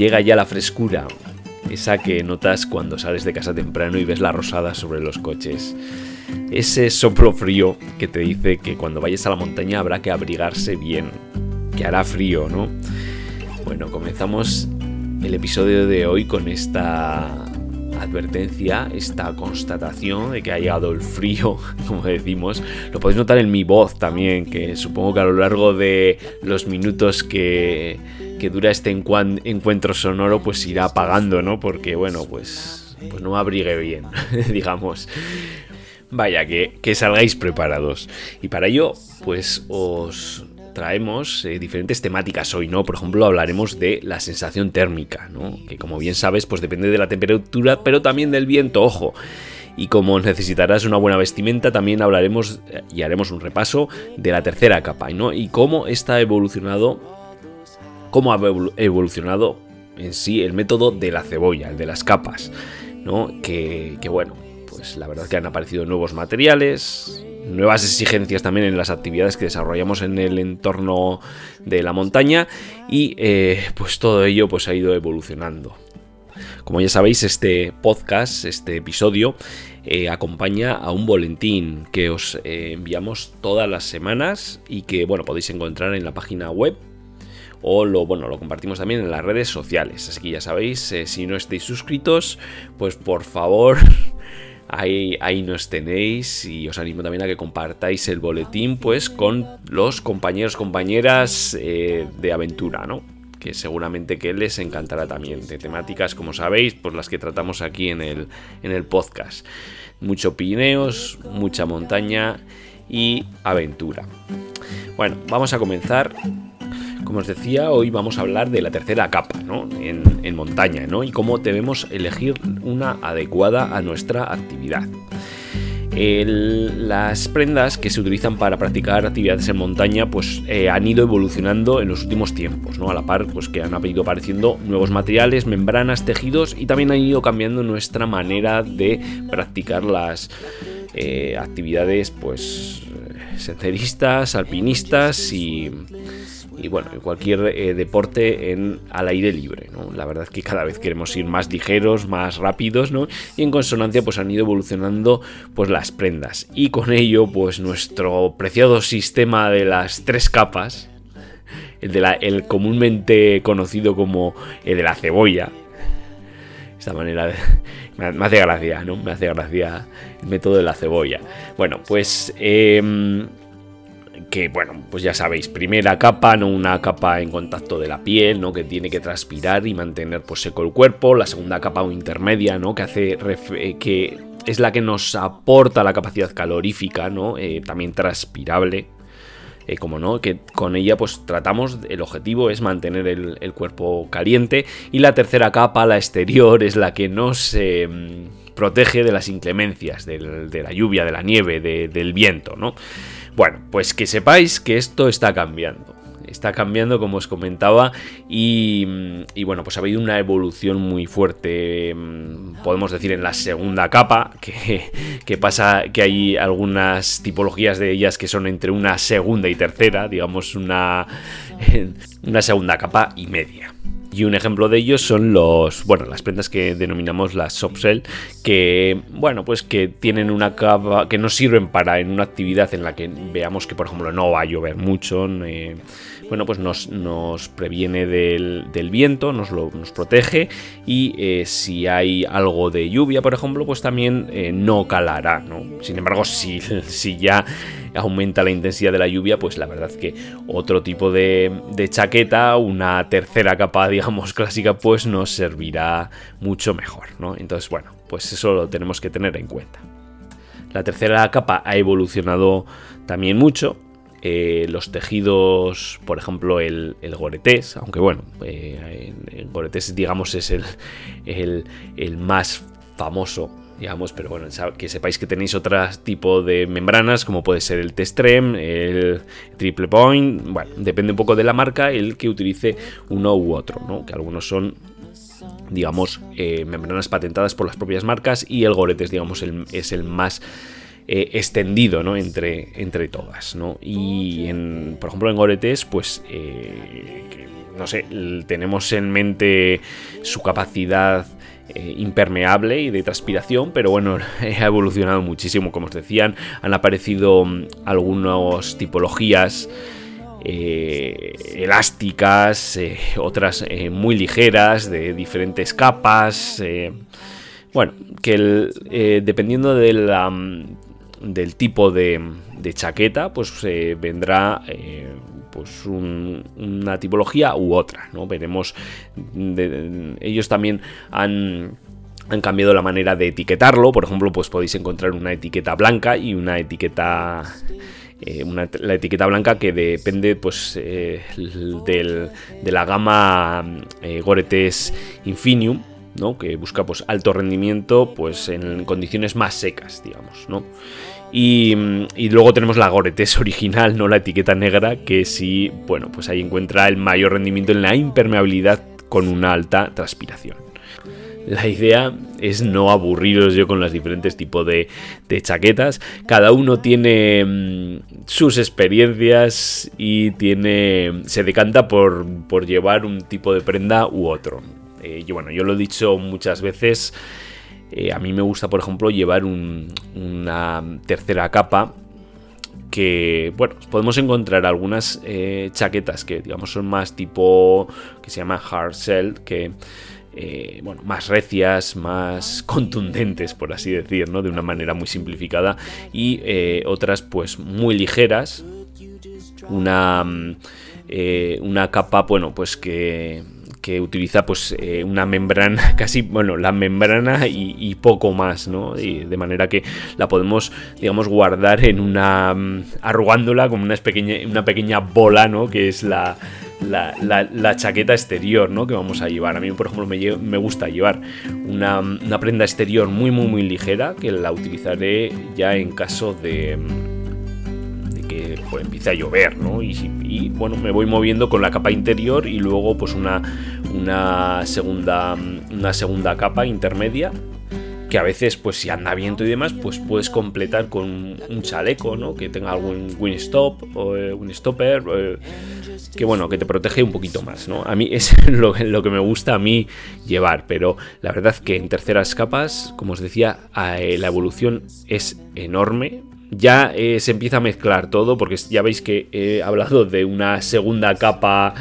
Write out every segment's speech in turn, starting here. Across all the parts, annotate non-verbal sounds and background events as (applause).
Llega ya la frescura, esa que notas cuando sales de casa temprano y ves la rosada sobre los coches. Ese soplo frío que te dice que cuando vayas a la montaña habrá que abrigarse bien, que hará frío, ¿no? Bueno, comenzamos el episodio de hoy con esta advertencia, esta constatación de que ha llegado el frío, (laughs) como decimos. Lo podéis notar en mi voz también, que supongo que a lo largo de los minutos que, que dura este encuentro sonoro, pues irá apagando, ¿no? Porque, bueno, pues, pues no abrigue bien, (laughs) digamos. Vaya, que, que salgáis preparados. Y para ello, pues os traemos eh, diferentes temáticas hoy, ¿no? Por ejemplo, hablaremos de la sensación térmica, ¿no? Que como bien sabes, pues depende de la temperatura, pero también del viento, ojo. Y como necesitarás una buena vestimenta, también hablaremos eh, y haremos un repaso de la tercera capa, ¿no? Y cómo está evolucionado, cómo ha evolu- evolucionado en sí el método de la cebolla, el de las capas, ¿no? Que, bueno, pues la verdad que han aparecido nuevos materiales, nuevas exigencias también en las actividades que desarrollamos en el entorno de la montaña y eh, pues todo ello pues ha ido evolucionando. Como ya sabéis, este podcast, este episodio, eh, acompaña a un boletín que os eh, enviamos todas las semanas y que bueno podéis encontrar en la página web o lo, bueno, lo compartimos también en las redes sociales. Así que ya sabéis, eh, si no estáis suscritos, pues por favor, (laughs) ahí, ahí nos tenéis y os animo también a que compartáis el boletín pues con los compañeros, compañeras eh, de aventura, ¿no? Que seguramente que les encantará también, de temáticas, como sabéis, pues las que tratamos aquí en el, en el podcast. Mucho Pirineos, mucha montaña y aventura. Bueno, vamos a comenzar como os decía, hoy vamos a hablar de la tercera capa, ¿no? En, montaña, ¿no? Y cómo debemos elegir una adecuada a nuestra actividad. Las prendas que se utilizan para practicar actividades en montaña pues eh, han ido evolucionando en los últimos tiempos, ¿no? A la par pues que han ido apareciendo nuevos materiales, membranas, tejidos y también han ido cambiando nuestra manera de practicar las eh, actividades pues senderistas, alpinistas y, y bueno, cualquier eh, deporte en, al aire libre, ¿no? La verdad es que cada vez queremos ir más ligeros, más rápidos, ¿no? Y en consonancia pues han ido evolucionando pues las prendas y con ello pues nuestro preciado sistema de las tres capas, el, de la, el comúnmente conocido como el de la cebolla, esta manera de... Me me hace gracia, ¿no? Me hace gracia el método de la cebolla. Bueno, pues... em, que bueno, pues ya sabéis, primera capa, no una capa en contacto de la piel, ¿no? Que tiene que transpirar y mantener pues seco el cuerpo. La segunda capa o intermedia, ¿no? Que hace eh, que es la que nos aporta la capacidad calorífica, ¿no? Eh, también transpirable. eh, como no, que con ella pues tratamos, el objetivo es mantener el, cuerpo caliente y la tercera capa, la exterior, es la que nos eh, protege de las inclemencias, del- de la lluvia, de la nieve, de- del viento, ¿no? Bueno, pues que sepáis que esto está cambiando. Está cambiando, como os comentaba, y, y bueno, pues ha habido una evolución muy fuerte, mm, podemos decir, en la segunda capa, que, (laughs) que pasa que hay algunas tipologías de ellas que son entre una segunda y tercera, digamos, una, (laughs) una segunda capa y media. Y un ejemplo de ellos son los, bueno, las prendas que denominamos las soft-shell, que, bueno, pues que tienen una capa, que nos sirven para en una actividad en la que veamos que, por ejemplo, no va a llover mucho, eh, bueno, pues nos, nos previene del, viento, nos, lo, nos protege y eh, si hay algo de lluvia, por ejemplo, pues también eh, no calará, ¿no? Sin embargo, si, (laughs) si ya aumenta la intensidad de la lluvia, pues la verdad que otro tipo de, chaqueta, una tercera capa, (laughs) digamos, clásica, pues nos servirá mucho mejor, ¿no? Entonces, bueno, pues eso lo tenemos que tener en cuenta. La tercera capa ha evolucionado también mucho. Eh, los tejidos, por ejemplo, el, el Goretés, aunque bueno, eh, el Goretés, digamos, es el más famoso digamos, pero bueno, que sepáis que tenéis otro tipo de membranas, como puede ser el Testrem, el Triple Point, bueno, depende un poco de la marca el que utilice uno u otro, ¿no? Que algunos son digamos, eh, membranas patentadas por las propias marcas y el Goretes, digamos, es el más eh, extendido ¿no? entre, entre todas. ¿no? Y, en, por ejemplo, en Goretes, pues, eh, no sé, tenemos en mente su capacidad impermeable y de transpiración, pero bueno, (laughs) ha evolucionado muchísimo, como os decían, han aparecido mm, algunas tipologías eh, elásticas, eh, otras eh, muy ligeras, de diferentes capas. bueno, que dependiendo del tipo de, chaqueta, pues vendrá pues una tipología u otra. ¿no? Veremos. ellos también han han cambiado la manera de etiquetarlo. Por ejemplo, pues podéis encontrar una etiqueta blanca y una etiqueta eh, la etiqueta blanca que depende pues eh, de la gama eh, Goretes Infinium, ¿no? que busca pues alto rendimiento pues en condiciones más secas, digamos, ¿no? Y, luego tenemos la Goretes original, no la etiqueta negra, que sí, bueno, pues ahí encuentra el mayor rendimiento en la impermeabilidad con una alta transpiración. La idea es no aburriros yo con los diferentes tipos de, chaquetas. Cada uno tiene mm, sus experiencias y tiene se decanta por, llevar un tipo de prenda u otro. Eh, yo, bueno, yo lo he dicho muchas veces. Eh, a mí me gusta, por ejemplo, llevar una tercera capa que, bueno, podemos encontrar algunas eh, chaquetas que, digamos, son más tipo, que se llama hard shell, que eh, bueno, más recias, más (laughs) contundentes, por así decir, ¿no? De una manera muy simplificada. Y eh, otras, pues, muy ligeras. Una, mm, una capa, bueno, pues que que utiliza pues una membrana (laughs) casi bueno la membrana y, poco más no de manera que la podemos digamos guardar en una mm, arrugándola como una pequeña una pequeña bola no que es la la, chaqueta exterior ¿no? que vamos a llevar. A mí, por ejemplo, me, me gusta llevar una, prenda exterior muy, muy, muy ligera que la utilizaré ya en caso de, pues, empiece a llover. ¿no? Y, bueno, me voy moviendo con la capa interior y luego pues una, una, segunda, una segunda capa intermedia que a veces, pues si anda viento y demás, pues puedes completar con un chaleco, ¿no? Que tenga algún windstop o eh, windstopper. Eh, que bueno, que te protege un poquito más, ¿no? A mí es (laughs) lo, que me gusta a mí llevar, pero la verdad que en terceras capas, como os decía, eh, la evolución es enorme. Ya eh, se empieza a mezclar todo, porque ya veis que he hablado de una segunda capa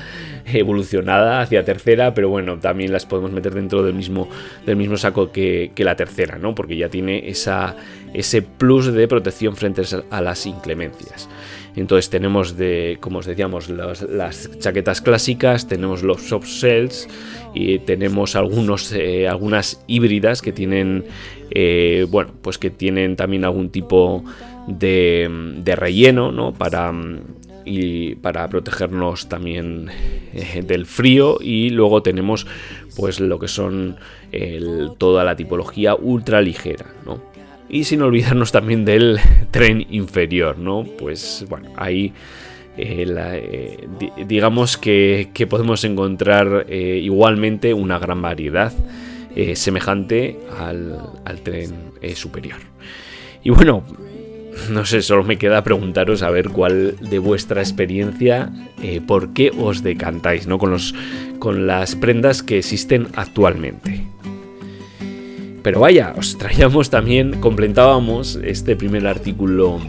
evolucionada hacia tercera, pero bueno, también las podemos meter dentro del mismo, del mismo saco que, la tercera, ¿no? Porque ya tiene esa, ese plus de protección frente a las inclemencias. Entonces tenemos de, como os decíamos, las chaquetas clásicas, tenemos los soft shells y tenemos algunos, eh, algunas híbridas que tienen, eh, bueno, pues que tienen también algún tipo de, relleno, ¿no? Para y para protegernos también eh, del frío y luego tenemos pues lo que son toda la tipología ultra ligera ¿no? Y sin olvidarnos también del (laughs) tren inferior, ¿no? Pues bueno, ahí eh, eh, digamos que, podemos encontrar igualmente una gran variedad semejante al, tren superior. Y bueno, (laughs) no sé, solo me queda preguntaros a ver cuál de vuestra experiencia, por qué os decantáis, ¿no? Con, los, con las prendas que existen actualmente. Pero vaya, os traíamos también, completábamos este primer artículo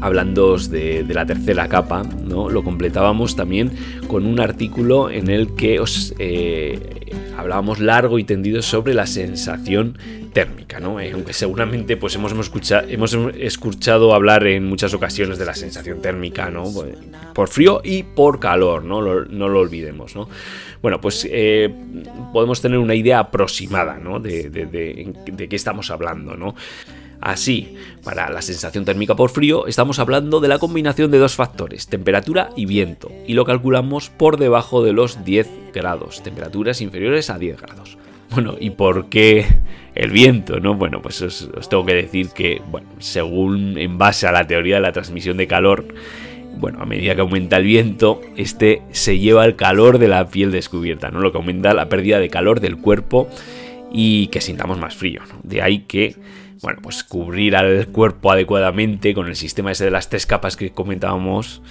hablando de, la tercera capa, ¿no? Lo completábamos también con un artículo en el que os eh, hablábamos largo y tendido sobre la sensación térmica, ¿no? Eh, aunque seguramente pues hemos, hemos, escuchado, hemos escuchado hablar en muchas ocasiones de la sensación térmica, ¿no? Por frío y por calor, ¿no? Lo, no lo olvidemos, ¿no? Bueno, pues eh, podemos tener una idea aproximada, ¿no? De, de, de, de qué estamos hablando, ¿no? Así, para la sensación térmica por frío, estamos hablando de la combinación de dos factores, temperatura y viento, y lo calculamos por debajo de los 10 grados, temperaturas inferiores a 10 grados. Bueno, ¿y por qué el viento? ¿no? Bueno, pues os, os tengo que decir que, bueno, según en base a la teoría de la transmisión de calor, bueno, a medida que aumenta el viento, este se lleva el calor de la piel descubierta, ¿no? Lo que aumenta la pérdida de calor del cuerpo y que sintamos más frío, ¿no? De ahí que bueno, pues cubrir al cuerpo adecuadamente con el sistema ese de las tres capas que comentábamos,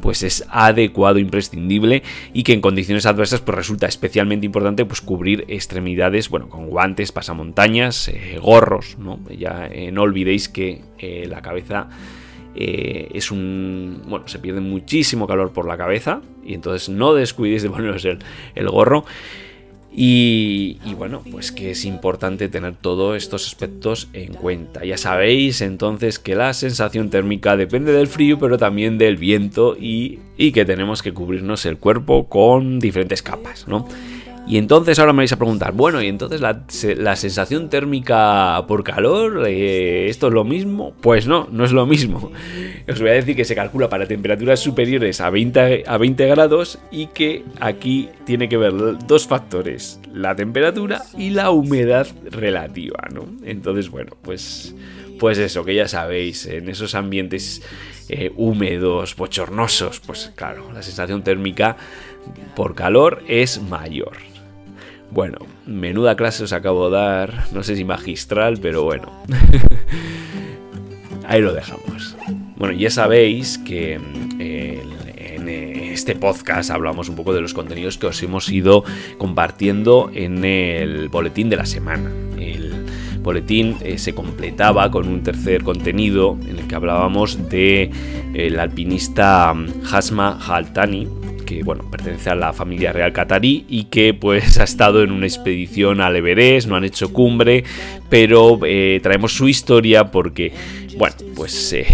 pues es adecuado, imprescindible y que en condiciones adversas pues resulta especialmente importante pues cubrir extremidades, bueno, con guantes, pasamontañas, eh, gorros, ¿no? Ya eh, no olvidéis que eh, la cabeza es un... bueno, se pierde muchísimo calor por la cabeza y entonces no descuidéis de poneros el, el gorro. Y, y, bueno, pues que es importante tener todos estos aspectos en cuenta. Ya sabéis entonces que la sensación térmica depende del frío, pero también del viento y, y que tenemos que cubrirnos el cuerpo con diferentes capas, ¿no? Y entonces ahora me vais a preguntar, bueno, y entonces la, sensación térmica por calor, eh, ¿esto es lo mismo? Pues no, no es lo mismo. (laughs) Os voy a decir que se calcula para temperaturas superiores a 20, a 20 grados y que aquí tiene que ver dos factores, la temperatura y la humedad relativa, ¿no? Entonces, bueno, pues, pues eso, que ya sabéis, en esos ambientes eh, húmedos, bochornosos, pues claro, la sensación térmica por calor es mayor. Bueno, menuda clase os acabo de dar, no sé si magistral, pero bueno. (laughs) Ahí lo dejamos. Bueno, ya sabéis que eh, en este podcast hablamos un poco de los contenidos que os hemos ido compartiendo en el boletín de la semana. El boletín eh, se completaba con un tercer contenido en el que hablábamos de el alpinista Hasma Haltani, que bueno, pertenece a la familia real catarí y que pues (laughs) ha estado en una expedición al Everest, no han hecho cumbre, pero eh, traemos su historia porque, bueno, pues eh,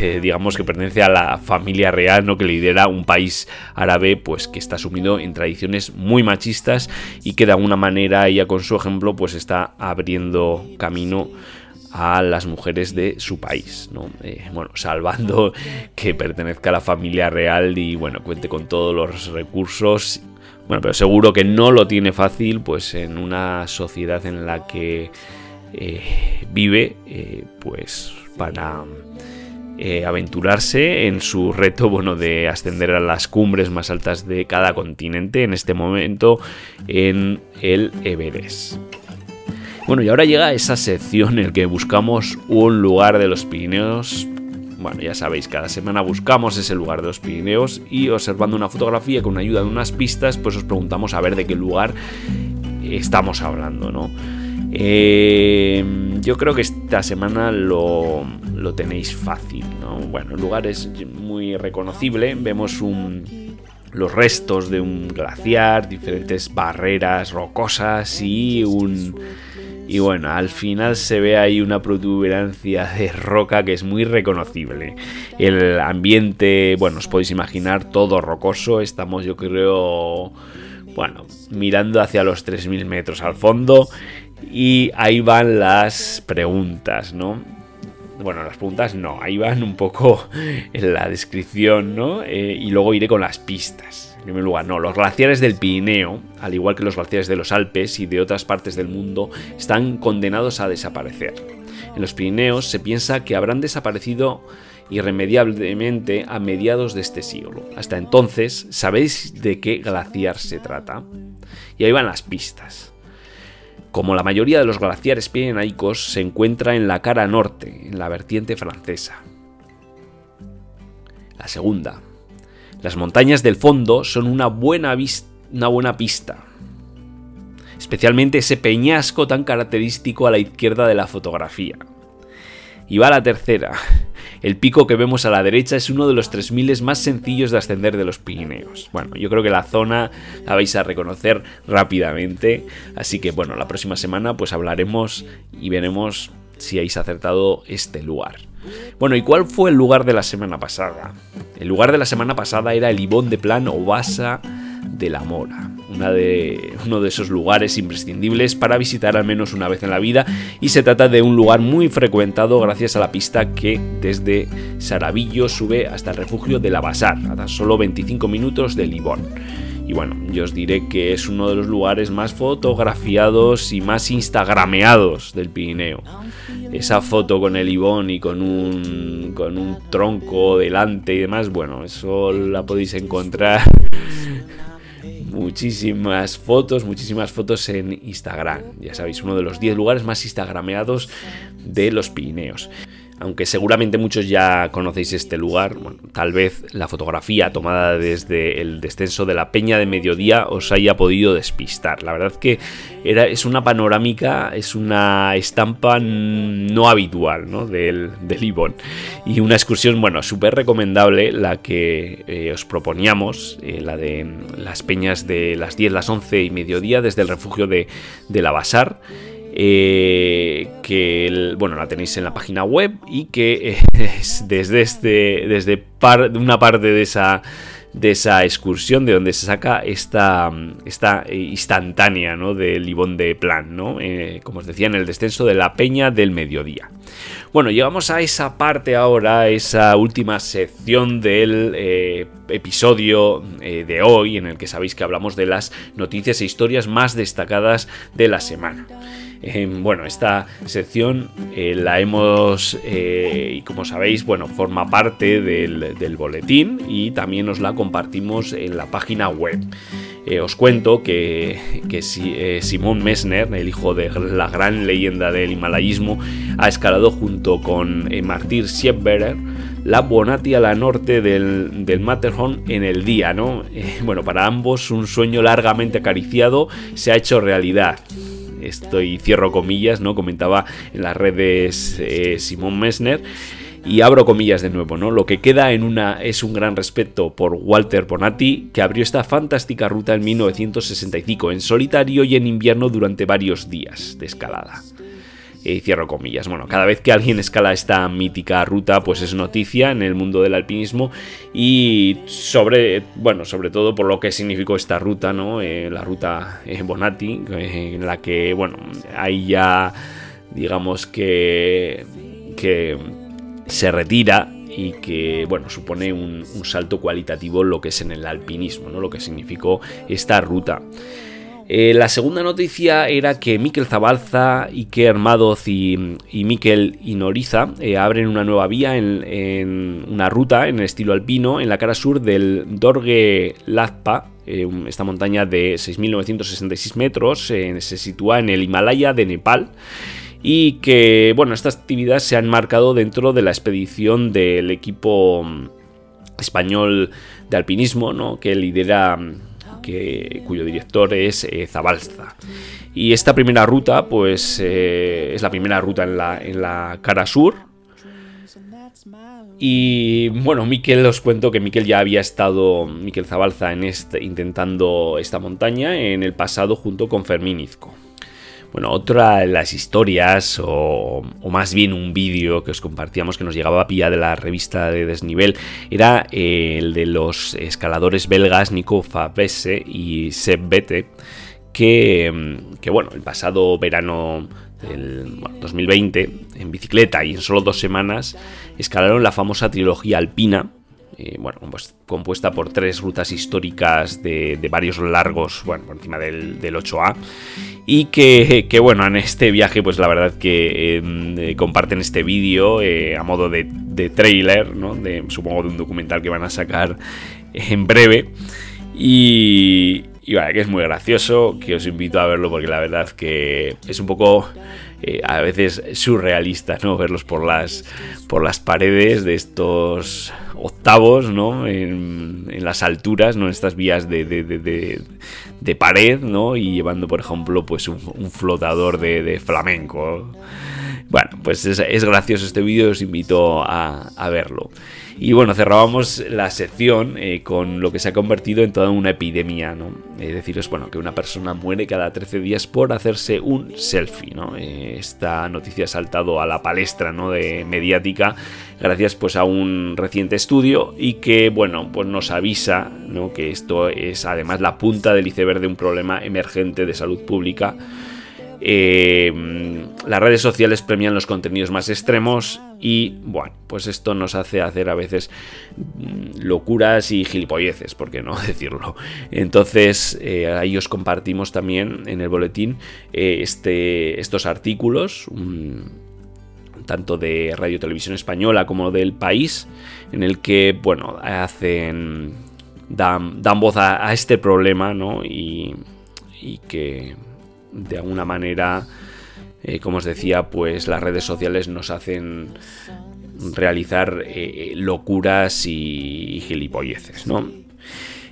eh, digamos que pertenece a la familia real, ¿no? Que lidera un país árabe, pues que está sumido en tradiciones muy machistas y que de alguna manera ella con su ejemplo pues está abriendo camino a las mujeres de su país. Eh, bueno, salvando que pertenezca a la familia real y bueno, cuente con todos los recursos. Bueno, pero seguro que no lo tiene fácil, pues en una sociedad en la que eh, vive, eh, pues para aventurarse en su reto, bueno, de ascender a las cumbres más altas de cada continente, en este momento en el Everest. Bueno, y ahora llega esa sección en la que buscamos un lugar de los Pirineos. Bueno, ya sabéis, cada semana buscamos ese lugar de los Pirineos y observando una fotografía con ayuda de unas pistas, pues os preguntamos a ver de qué lugar estamos hablando, ¿no? Eh, yo creo que esta semana lo, lo tenéis fácil, ¿no? Bueno, el lugar es muy reconocible, vemos un, los restos de un glaciar, diferentes barreras rocosas y un y bueno, al final se ve ahí una protuberancia de roca que es muy reconocible. El ambiente, bueno, os podéis imaginar todo rocoso. Estamos, yo creo, bueno, mirando hacia los 3.000 metros al fondo. Y ahí van las preguntas, ¿no? Bueno, las preguntas no, ahí van un poco (laughs) en la descripción, ¿no? Eh, y luego iré con las pistas. En primer lugar, no, los glaciares del Pirineo, al igual que los glaciares de los Alpes y de otras partes del mundo, están condenados a desaparecer. En los Pirineos se piensa que habrán desaparecido irremediablemente a mediados de este siglo. Hasta entonces, ¿sabéis de qué glaciar se trata? Y ahí van las pistas. Como la mayoría de los glaciares pirenaicos, se encuentra en la cara norte, en la vertiente francesa. La segunda, las montañas del fondo son una buena, una buena pista. Especialmente ese peñasco tan característico a la izquierda de la fotografía. Y va la tercera. El pico que vemos a la derecha es uno de los 3000 más sencillos de ascender de los Pirineos. Bueno, yo creo que la zona la vais a reconocer rápidamente, así que bueno, la próxima semana pues hablaremos y veremos si habéis acertado este lugar. Bueno, ¿y cuál fue el lugar de la semana pasada? El lugar de la semana pasada era el Ibón de Plan o Basa de la Mora, una de, uno de esos lugares imprescindibles para visitar al menos una vez en la vida y se trata de un lugar muy frecuentado gracias a la pista que desde Saravillo sube hasta el refugio de la Basar, a tan solo 25 minutos del Ibón. Y bueno, yo os diré que es uno de los lugares más fotografiados y más instagrameados del Pirineo. Esa foto con el Ibón y con un, con un tronco delante y demás, bueno, eso la podéis encontrar (laughs) muchísimas fotos, muchísimas fotos en Instagram. Ya sabéis, uno de los 10 lugares más instagrameados de los Pirineos aunque seguramente muchos ya conocéis este lugar, tal vez la fotografía tomada desde el descenso de la Peña de Mediodía os haya podido despistar. La verdad que era, es una panorámica, es una estampa no habitual ¿no? del, del. Y una excursión, bueno, súper recomendable la que eh, os proponíamos, eh, la de las peñas de las 10, las 11 y mediodía desde el refugio de, de. Eh, que bueno la tenéis en la página web y que es (laughs) desde este desde una parte de esa de esa excursión de donde se saca esta, esta instantánea ¿no? del Libón de Plan, ¿no? Eh, como os decía, en el descenso de la Peña del Mediodía. Bueno, llegamos a esa parte ahora, esa última sección del eh, episodio de hoy, en el que sabéis que hablamos de las noticias e historias más destacadas de la semana. Em, bueno, esta sección eh, la hemos, eh, y como sabéis, bueno, forma parte del, boletín y también os la compartimos en la página web. Eh, os cuento que, que Simón Messner, el hijo de la gran leyenda del himalayismo, ha escalado junto con Martyr Schiefberer la Bonati a la norte del, del Matterhorn en el día, ¿no? bueno, para ambos un sueño largamente acariciado se ha hecho realidad estoy cierro comillas, ¿no? Comentaba en las redes eh, Simón Messner. Y abro comillas de nuevo, ¿no? Lo que queda en una es un gran respeto por Walter Bonatti, que abrió esta fantástica ruta en 1965 en solitario y en invierno durante varios días de escalada y cierro comillas. Bueno, cada vez que alguien escala esta mítica ruta, pues es noticia en el mundo del alpinismo y sobre, bueno, sobre todo por lo que significó esta ruta, ¿no? Eh, la ruta eh, Bonatti, eh, en la que, bueno, hay ya, digamos que, que se retira y que bueno supone un, un, salto cualitativo lo que es en el alpinismo, ¿no? lo que significó esta ruta. Eh, la segunda noticia era que Miquel Zabalza, Iker Madoz y, y Miquel Inoriza eh, abren una nueva vía en, una ruta en el estilo alpino en la cara sur del Dorge Lazpa, eh, esta montaña de 6.966 metros, se sitúa en el Himalaya de Nepal y que, bueno, estas actividades se han marcado dentro de la expedición del equipo mm, español de alpinismo, ¿no? que lidera cuyo director es eh, Zabalza. Y esta primera ruta, pues eh, es la primera ruta en la, en la cara sur. Y bueno, Miquel, os cuento que Miquel ya había estado, Miquel Zabalza, en este, intentando esta montaña en el pasado junto con Fermín Izco. Bueno, otra de las historias, o, más bien un vídeo que os compartíamos que nos llegaba a pilla de la revista de Desnivel, era eh, el de los escaladores belgas Nico Fabese y Seb Bete, que, mm, que, bueno, el pasado verano del 2020, en bicicleta y en solo dos semanas, escalaron la famosa trilogía alpina bueno, pues, compuesta por tres rutas históricas de, varios largos, bueno, por encima del, 8A, y que, bueno, en este viaje, pues la verdad que eh, comparten este vídeo eh, a modo de, trailer, ¿no? De, supongo de un documental que van a sacar en breve, y, y vale, que es muy gracioso, que os invito a verlo porque la verdad que es un poco a veces surrealista, ¿no? Verlos por las, por las paredes de estos octavos, ¿no? En, las alturas, ¿no? En estas vías de, de, pared, ¿no? Y llevando, por ejemplo, pues un, flotador de, flamenco. Bueno, pues es, gracioso este vídeo, os invito a, verlo. Y bueno, cerrábamos la sección eh, con lo que se ha convertido en toda una epidemia, ¿no? Es deciros, bueno, que una persona muere cada 13 días por hacerse un selfie, ¿no? Eh, esta noticia ha saltado a la palestra, ¿no? De mediática, gracias pues a un reciente estudio y que, bueno, pues nos avisa, ¿no? Que esto es además la punta del iceberg de un problema emergente de salud pública eh, las redes sociales premian los contenidos más extremos y bueno, pues esto nos hace hacer a veces mm, locuras y gilipolleces, por qué no (laughs) decirlo. Entonces, eh, ahí os compartimos también en el boletín eh, este, estos artículos, tanto de Radio Televisión Española como del país, en el que, bueno, hacen, dan, voz a, este problema, ¿no? y que de alguna manera, eh, como os decía, pues las redes sociales nos hacen realizar eh, locuras y, gilipolleces, ¿no?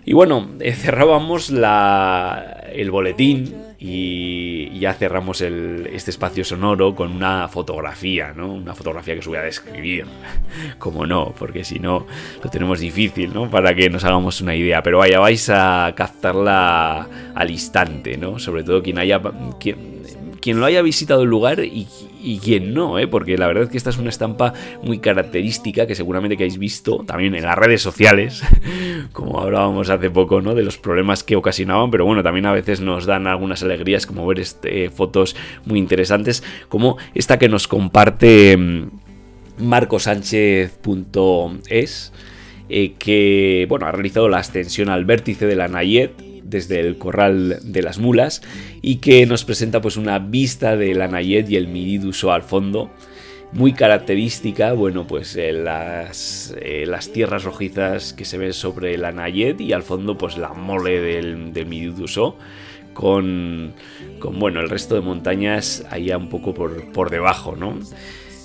Y bueno, eh, cerrábamos el boletín y ya cerramos este espacio sonoro con una fotografía, ¿no? Una fotografía que os voy a describir, (laughs) como no, porque si no lo tenemos difícil, ¿no? Para que nos hagamos una idea, pero vaya, vais a captarla al instante, ¿no? Sobre todo quien haya... Quien, quien lo haya visitado el lugar y, y quien no, ¿eh? porque la verdad es que esta es una estampa muy característica que seguramente que habéis visto también en las redes sociales, (laughs) como hablábamos hace poco, ¿no? de los problemas que ocasionaban, pero bueno, también a veces nos dan algunas alegrías como ver este, fotos muy interesantes, como esta que nos comparte mm, marcosánchez.es, eh, que bueno, ha realizado la ascensión al vértice de la Nayet desde el corral de las mulas y que nos presenta pues una vista de la Nayet y el Miriduso al fondo muy característica, bueno, pues eh, las, eh, las, tierras rojizas que se ven sobre la Nayet y al fondo pues la mole del, del con, con, bueno, el resto de montañas allá un poco por, por debajo, ¿no?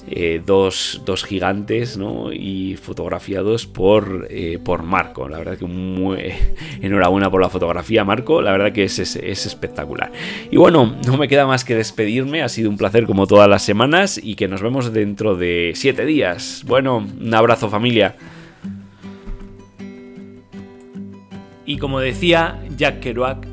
Eh, dos, gigantes ¿no? y fotografiados por, eh, por Marco. La verdad que (laughs) enhorabuena por la fotografía, Marco. La verdad que es, es, espectacular. Y bueno, no me queda más que despedirme. Ha sido un placer como todas las semanas y que nos vemos dentro de siete días. Bueno, un abrazo familia. Y como decía Jack Kerouac,